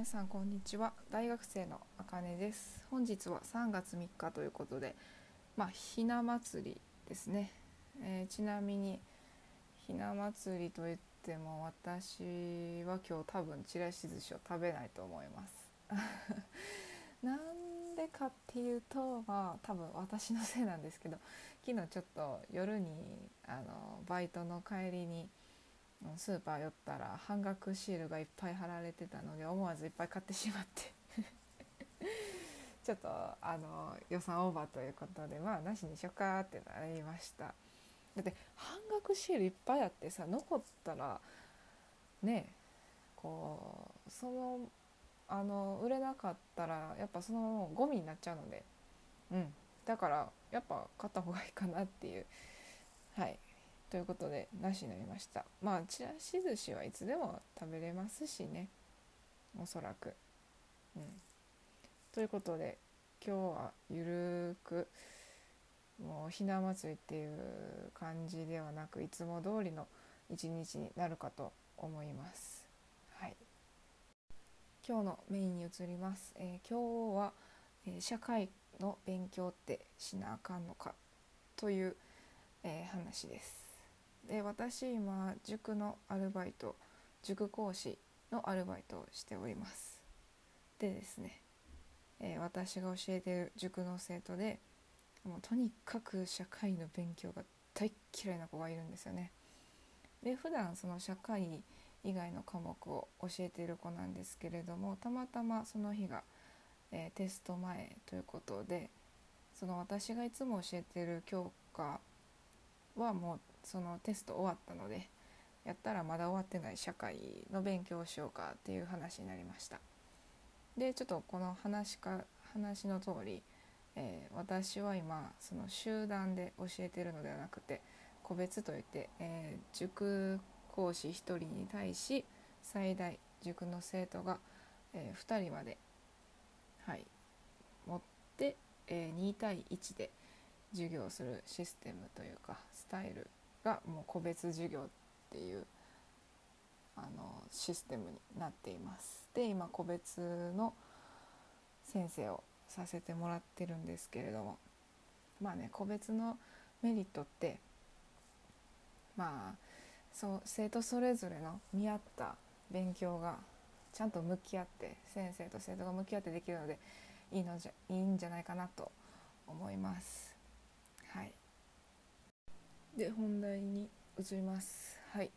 皆さんこんにちは。大学生のあかねです。本日は3月3日ということでまあひな祭りですね、えー、ちなみにひな祭りといっても私は今日多分ちらし寿司を食べないと思います。なんでかっていうとまあ多分私のせいなんですけど昨日ちょっと夜にあのバイトの帰りにスーパー寄ったら半額シールがいっぱい貼られてたので思わずいっぱい買ってしまって。ちょっとあの予算オーバーということでまあなしにしようかってなりました。だって半額シールいっぱいあってさ残ったらねこうそのあの売れなかったらやっぱそのままゴミになっちゃうので。うん。だからやっぱ買った方がいいかなっていう。はい。ということでなしになりました。まあちらし寿司はいつでも食べれますしね。おそらく。うん。ということで今日はゆるくもうひな祭りっていう感じではなくいつも通りの一日になるかと思います。はい。今日のメインに移ります、えー、今日は、えー、社会の勉強ってしなあかんのかという、えー、話です。で私今塾のアルバイト塾講師のアルバイトをしております。でですね、えー、私が教えてる塾の生徒でもうとにかく社会の勉強が大嫌いな子がいるんですよね。で普段その社会以外の科目を教えている子なんですけれどもたまたまその日が、えー、テスト前ということでその私がいつも教えてる教科はもうそのテスト終わったのでやったらまだ終わってない社会の勉強をしようかっていう話になりました。でちょっとこの話か話の通り、えー、私は今その集団で教えてるのではなくて個別といって、えー、塾講師1人に対し最大塾の生徒が、えー、2人まで、はい、持って、えー、2対1で授業するシステムというかスタイルがもう個別授業っていうあのシステムになっています。で今個別の先生をさせてもらってるんですけれどもまあね個別のメリットってまあそう生徒それぞれの見合った勉強がちゃんと向き合って先生と生徒が向き合ってできるのでいいのじゃいいんじゃないかなと思います。はい。で本題に移ります。はい。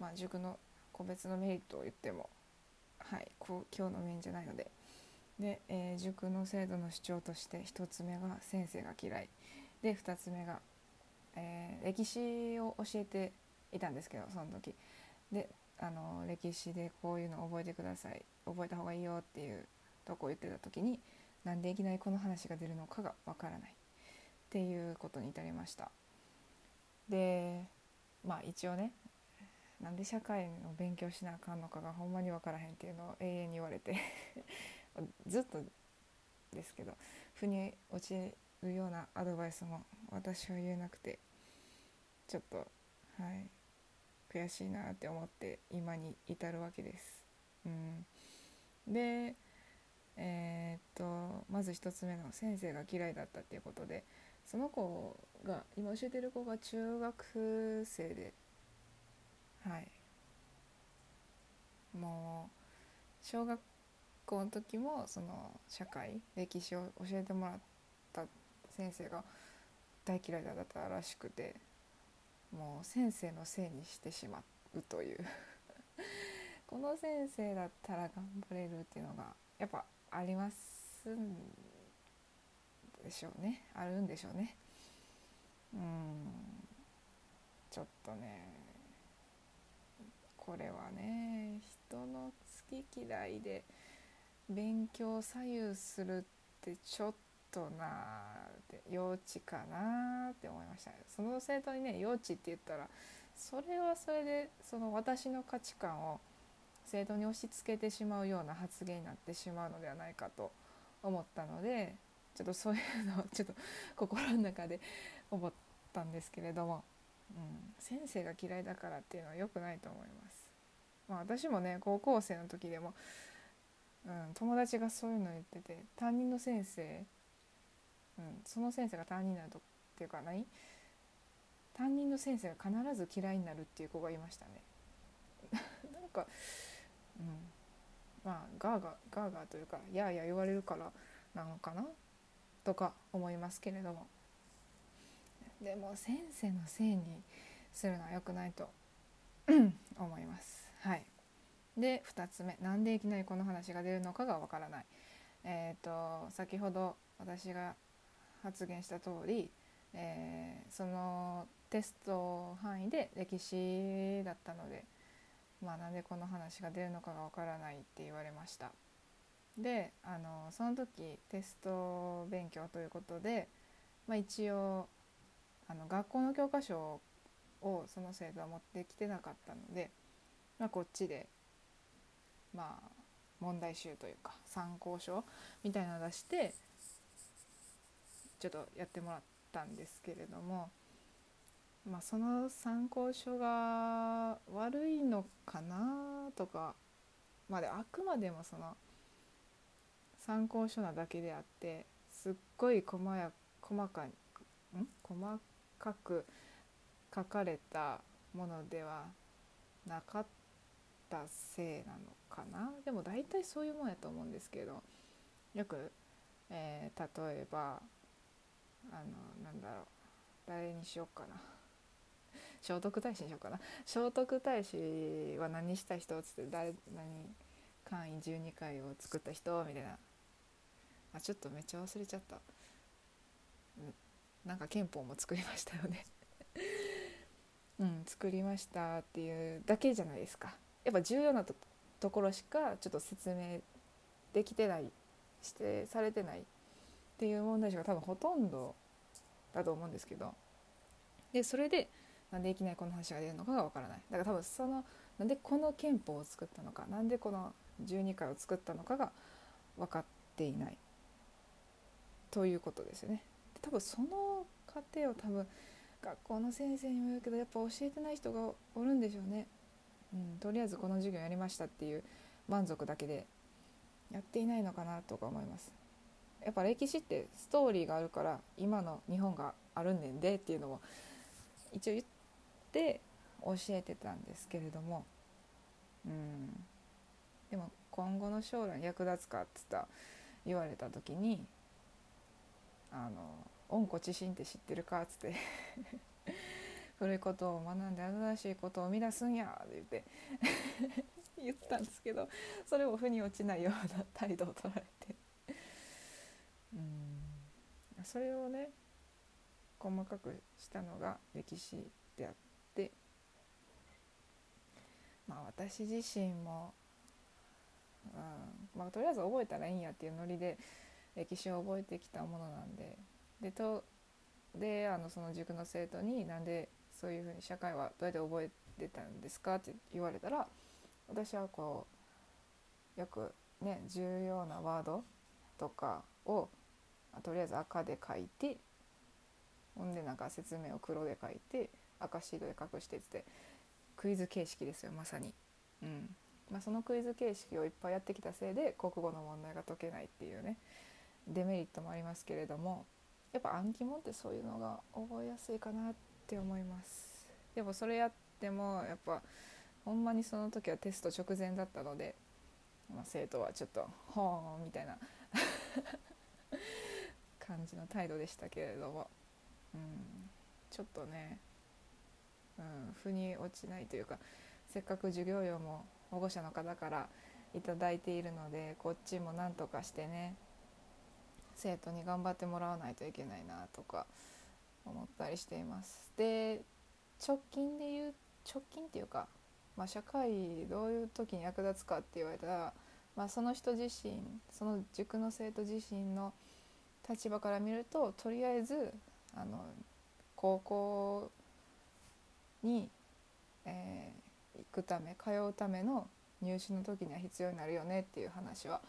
まあ塾の個別のメリットを言ってもはい。こう今日のメインじゃないので。で、えー、塾の制度の主張として1つ目が先生が嫌い。で2つ目が、えー、歴史を教えていたんですけどその時。であの歴史でこういうの覚えてください。覚えた方がいいよっていうとこを言ってた時になんでいきなりこの話が出るのかがわからない。っていうことに至りました。でまあ一応ねなんで社会の勉強しなあかんのかがほんまに分からへんっていうのを永遠に言われて ずっとですけど腑に落ちるようなアドバイスも私は言えなくてちょっとはい悔しいなって思って今に至るわけです。うん、でえー、っとまず1つ目の先生が嫌いだったっていうことでその子が今教えてる子が中学生ではい。もう小学校の時もその社会歴史を教えてもらった先生が大嫌いだったらしくてもう先生のせいにしてしまうという。この先生だったら頑張れるっていうのがやっぱありますんでしょうね。あるんでしょうね。うん。ちょっとね。これはね人の好き嫌いで勉強左右するってちょっとなって幼稚かなって思いました。その生徒にね幼稚って言ったらそれはそれでその私の価値観を生徒に押し付けてしまうような発言になってしまうのではないかと思ったのでちょっとそういうのをちょっと心の中で思ったんですけれども、うん、先生が嫌いだからっていうのは良くないと思います。まあ、私もね高校生の時でもうん、友達がそういうの言ってて担任の先生、うん、その先生が担任になるとっていうか何？担任の先生が必ず嫌いになるっていう子がいましたね。なんか、うん、まあガーガーガーガーというかやーや言われるからなのかな？とか思いますけれどもでも先生のせいにするのは良くないと 思います。はいで2つ目なんでいきなりこの話が出るのかがわからない。えーと、先ほど私が発言した通り、えー、そのテスト範囲で歴史だったので、まあ、なんでこの話が出るのかがわからないって言われました。であのその時テスト勉強ということで、まあ、一応あの学校の教科書をその生徒は持ってきてなかったので、まあ、こっちでまあ問題集というか参考書みたいなの出してちょっとやってもらったんですけれども、まあ、その参考書が悪いのかなとかまであくまでもその参考書なだけであってすっごい細や細かん？細かく書かれたものではなかったせいなのかな？でも大体そういうもんやと思うんですけどよく、えー、例えばあのなんだろう誰にしようかな？聖徳太子にしようかな？聖徳太子は何した人？っつって誰何簡易12回を作った人？みたいな。あちょっとめっちゃ忘れちゃった、なんか憲法も作りましたよね。うん作りましたっていうだけじゃないですか。やっぱ重要なとところしかちょっと説明できてないしてされてないっていう問題集が多分ほとんどだと思うんですけど。でそれでなんでいきなりこの話が出るのかがわからない。だから多分そのなんでこの憲法を作ったのかなんでこの12回を作ったのかが分かっていない。ということですよね。多分その過程を多分学校の先生にも言うけどやっぱ教えてない人がおるんでしょうね。うん、とりあえずこの授業やりましたっていう満足だけでやっていないのかなとか思いますやっぱ歴史ってストーリーがあるから今の日本があるんねんでっていうのを一応言って教えてたんですけれどもうんでも今後の将来役立つかっつった言われた時にあの「温故知新って知ってるか?」っつって。古いことを学んで新しいことを生み出すんやって言って。言ったんですけどそれを腑に落ちないような態度を取られて。うん。それをね細かくしたのが歴史であって。まあ私自身も、うん。まあ、とりあえず覚えたらいいんやっていうノリで歴史を覚えてきたものなんで。でとであのその塾の生徒になんでそういうふうに社会はどうやって覚えてたんですかって言われたら私はこうよくね重要なワードとかをとりあえず赤で書いてほんでなんか説明を黒で書いて赤シートで隠してってクイズ形式ですよまさに。うん。まあ、そのクイズ形式をいっぱいやってきたせいで国語の問題が解けないっていうね。デメリットもありますけれどもやっぱ暗記問ってそういうのが覚えやすいかなって思います。でもそれやってもやっぱほんまにその時はテスト直前だったので、まあ、生徒はちょっと「ほーん」みたいな 感じの態度でしたけれども、うん、ちょっとね、うん、腑に落ちないというかせっかく授業料も保護者の方から頂いているのでこっちもなんとかしてね生徒に頑張ってもらわないといけないなとか思ったりしています。で直近で言う直近っていうか、まあ、社会どういう時に役立つかって言われたら、まあ、その人自身その塾の生徒自身の立場から見るととりあえずあの高校に、えー、行くため通うための入試の時には必要になるよねっていう話は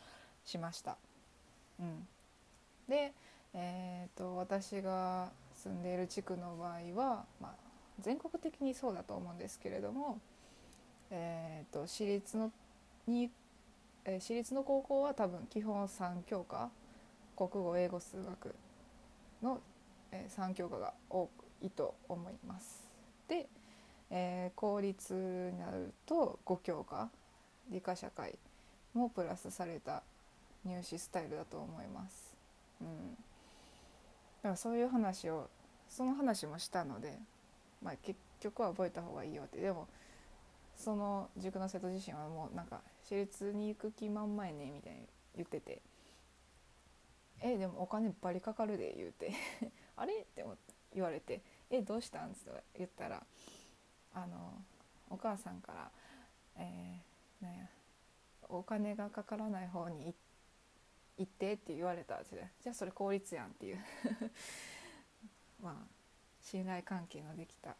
しました。うん、で、えーと、私が住んでいる地区の場合は、まあ、全国的にそうだと思うんですけれども、えーと、私立のにえ、私立の高校は多分基本3教科国語英語数学の、えー、3教科が多いと思います。で、えー、公立になると5教科理科社会もプラスされた入試スタイルだと思います。うん、だからそういう話をその話もしたので、まあ、結局は覚えた方がいいよってでもその塾の生徒自身はもうなんか私立に行く気満々やねみたいに言ってて「えでもお金バリかかるで」言うて「あれ?」って言われて「えどうしたん?」って言ったらあのお母さんから「えー、なんやお金がかからない方に行って」って言われたじゃあそれ効率やんっていう。まあ信頼関係のできた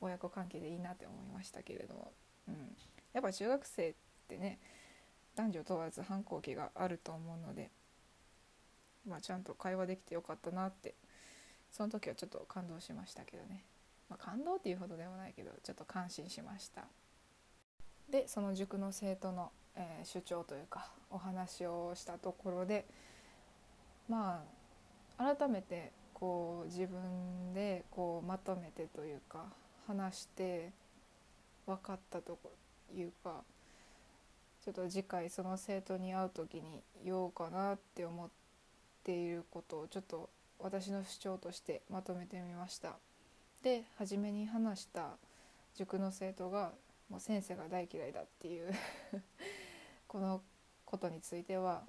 親子関係でいいなって思いましたけれども、うん、やっぱ中学生ってね男女問わず反抗期があると思うので、まあ、ちゃんと会話できてよかったなってその時はちょっと感動しましたけどね、まあ、感動っていうほどでもないけどちょっと感心しました。でその塾の生徒の、えー、主張というかお話をしたところでまあ改めてこう自分でこうまとめてというか話して分かったというかちょっと次回その生徒に会う時に言おうかなって思っていることをちょっと私の主張としてまとめてみました。で初めに話した塾の生徒がもう先生が大嫌いだっていうこのことについては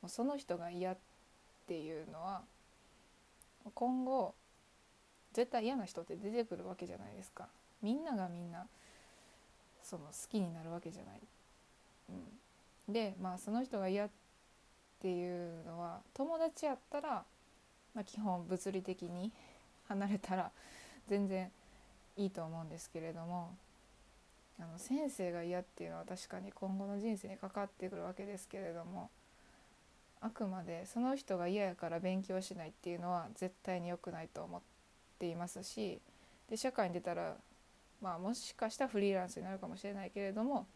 もうその人が嫌っていうのは今後絶対嫌な人って出てくるわけじゃないですか。みんながみんなその好きになるわけじゃない、うん、でまあその人が嫌っていうのは友達やったら、まあ、基本物理的に離れたら全然いいと思うんですけれどもあの先生が嫌っていうのは確かに今後の人生にかかってくるわけですけれどもあくまでその人が嫌やから勉強しないっていうのは絶対に良くないと思っていますしで社会に出たら、まあ、もしかしたらフリーランスになるかもしれないけれども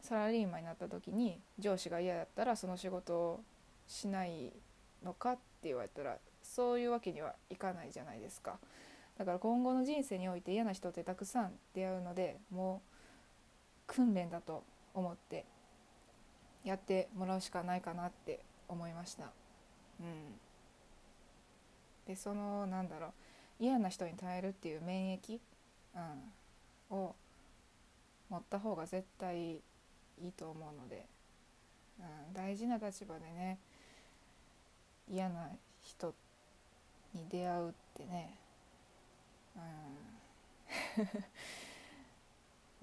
サラリーマンになった時に上司が嫌だったらその仕事をしないのかって言われたらそういうわけにはいかないじゃないですか。だから今後の人生において嫌な人ってたくさん出会うのでもう訓練だと思ってやってもらうしかないかなって思いました。うん、でそのなんだろう。嫌な人に耐えるっていう免疫、うん、を持った方が絶対いいと思うので、うん、大事な立場でね嫌な人に出会うってね、うん。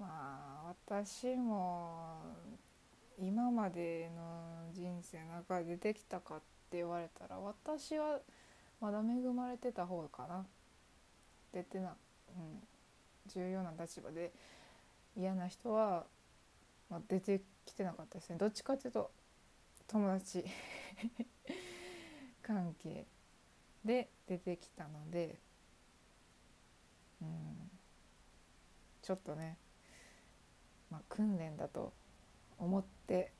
まあ私も今までの人生の中で出てきたかって言われたら私はまだ恵まれてた方かな。出てな、うん、重要な立場で嫌な人は、まあ、出てきてなかったですね。どっちかっていうと友達 関係で出てきたので、うん、ちょっとねまあ、訓練だと思って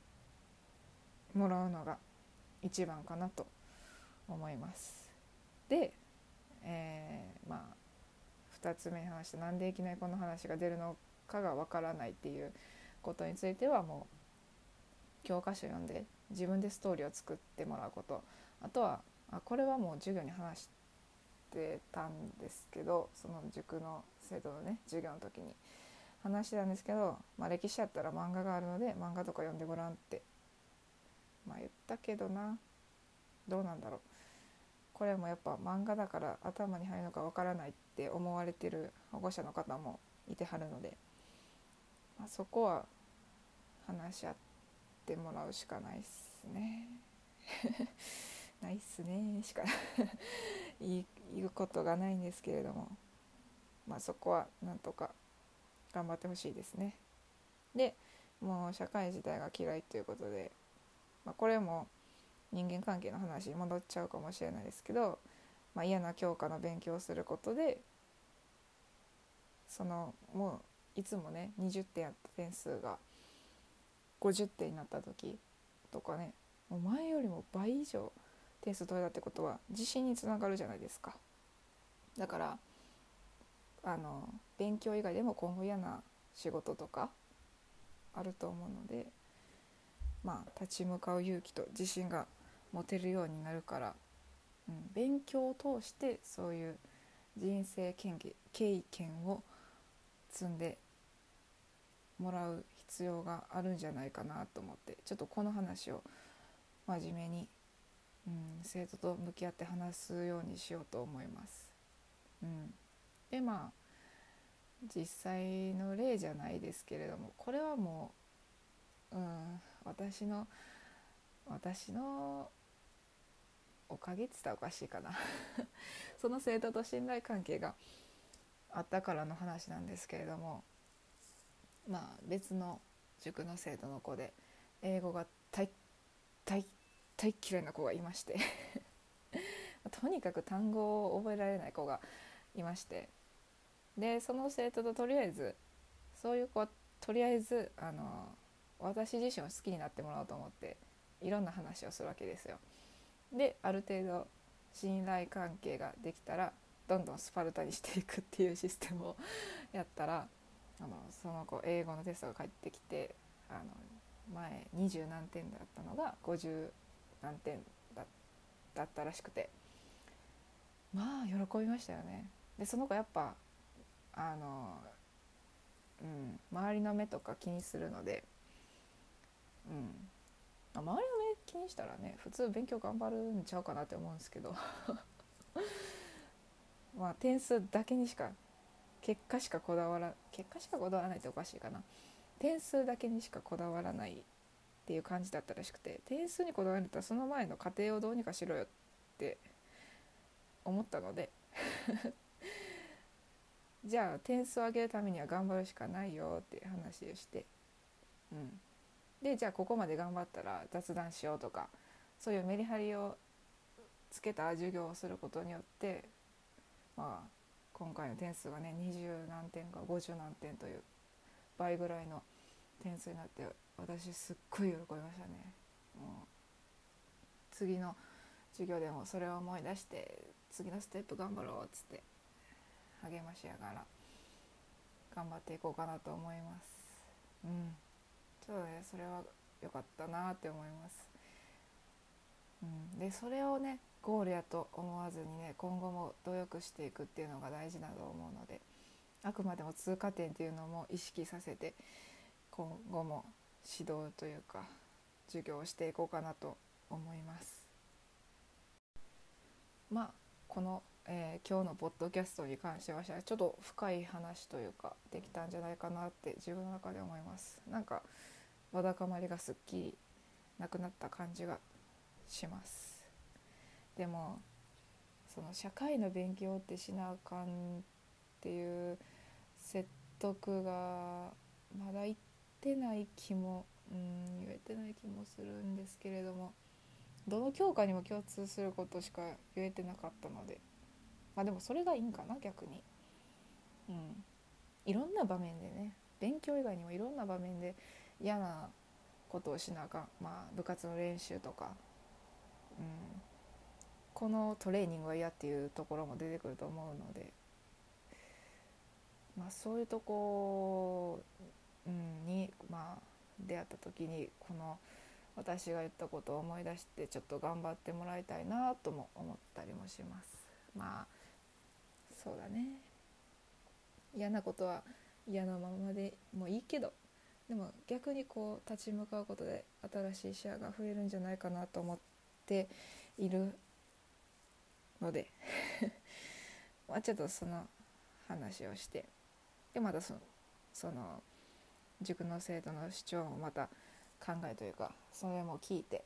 もらうのが一番かなと思います。で、えー、まあ2つ目に話したなんでいきなりこの話が出るのかがわからないっていうことについてはもう教科書読んで自分でストーリーを作ってもらうことあとはあこれはもう授業に話してたんですけどその塾の生徒のね授業の時に話してたんですけど、まあ、歴史やったら漫画があるので漫画とか読んでごらんってまあ言ったけどなどうなんだろうこれもやっぱ漫画だから頭に入るのかわからないって思われてる保護者の方もいてはるので、まあ、そこは話し合ってもらうしかないっすね。ないっすねしか 言うことがないんですけれども、まあ、そこはなんとか頑張ってほしいですね。でもう社会自体が嫌いということで、まあ、これも人間関係の話に戻っちゃうかもしれないですけど、まあ、嫌な教科の勉強をすることでそのもういつもね20点やった点数が50点になった時とかねもう前よりも倍以上点数取れたってことは自信につながるじゃないですかだからあの勉強以外でも今後嫌な仕事とかあると思うのでまあ立ち向かう勇気と自信が持てるようになるから、うん、勉強を通してそういう人生経験を積んでもらう必要があるんじゃないかなと思ってちょっとこの話を真面目に、うん、生徒と向き合って話すようにしようと思います。うん、でまあ実際の例じゃないですけれどもこれはもう、うん、私の私のおかげって言ったらおかしいかな。その生徒と信頼関係があったからの話なんですけれどもまあ別の塾の生徒の子で英語が大大大嫌いな子がいまして。とにかく単語を覚えられない子がいまして。でその生徒ととりあえずそういう子はとりあえずあの私自身を好きになってもらおうと思っていろんな話をするわけですよ。である程度信頼関係ができたらどんどんスパルタにしていくっていうシステムを やったらあのその子英語のテストが返ってきてあの前20何点だったのが50何点だだったらしくてまあ喜びましたよね。でその子やっぱあの、うん、周りの目とか気にするので、うん、周りの目気にしたらね普通勉強頑張るんちゃうかなって思うんですけど。まあ点数だけにしか結果しかこだわら結果しかこだわらないっておかしいかな。点数だけにしかこだわらないっていう感じだったらしくて点数にこだわるとその前の過程をどうにかしろよって思ったので。じゃあ点数を上げるためには頑張るしかないよっていう話をして、うん、でじゃあここまで頑張ったら雑談しようとかそういうメリハリをつけた授業をすることによってまあ今回の点数がね20何点か50何点という倍ぐらいの点数になって私すっごい喜びましたね。もう次の授業でもそれを思い出して次のステップ頑張ろうっつって。励ましながら頑張っていこうかなと思います。うん。ちょっとねそれは良かったなって思います、うん、でそれをねゴールやと思わずにね今後も努力していくっていうのが大事だと思うのであくまでも通過点っていうのも意識させて今後も指導というか授業をしていこうかなと思います。まあこのえー、今日のポッドキャストに関してはちょっと深い話というかできたんじゃないかなって自分の中で思います。なんかわだかまりがすっきりなくなった感じがします。でもその社会の勉強ってしなあかんっていう説得がまだ言ってない気もうん言えてない気もするんですけれどもどの教科にも共通することしか言えてなかったのでまあでもそれがいいんかな逆に。うん。いろんな場面でね。勉強以外にもいろんな場面で嫌なことをしなあかん。まあ部活の練習とか。うん。このトレーニングは嫌っていうところも出てくると思うので。まあそういうとこ、にまあ出会った時にこの私が言ったことを思い出してちょっと頑張ってもらいたいなとも思ったりもします。まあそうだね。嫌なことは嫌なままでもいいけどでも逆にこう立ち向かうことで新しい視野が増えるんじゃないかなと思っているので まあちょっとその話をしてでまたそのその塾の生徒の主張もまた考えというかそれも聞いて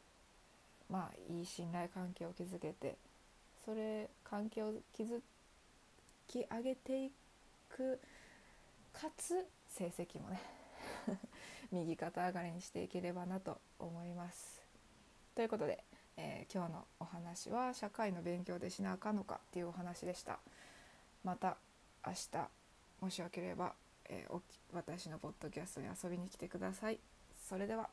まあいい信頼関係を築けてそれ関係を築き上げていくかつ成績もね 右肩上がりにしていければなと思います。ということで、えー、今日のお話は社会の勉強でしなあかんのかっていうお話でした。また明日もしよければ、えー、私のポッドキャストに遊びに来てください。それでは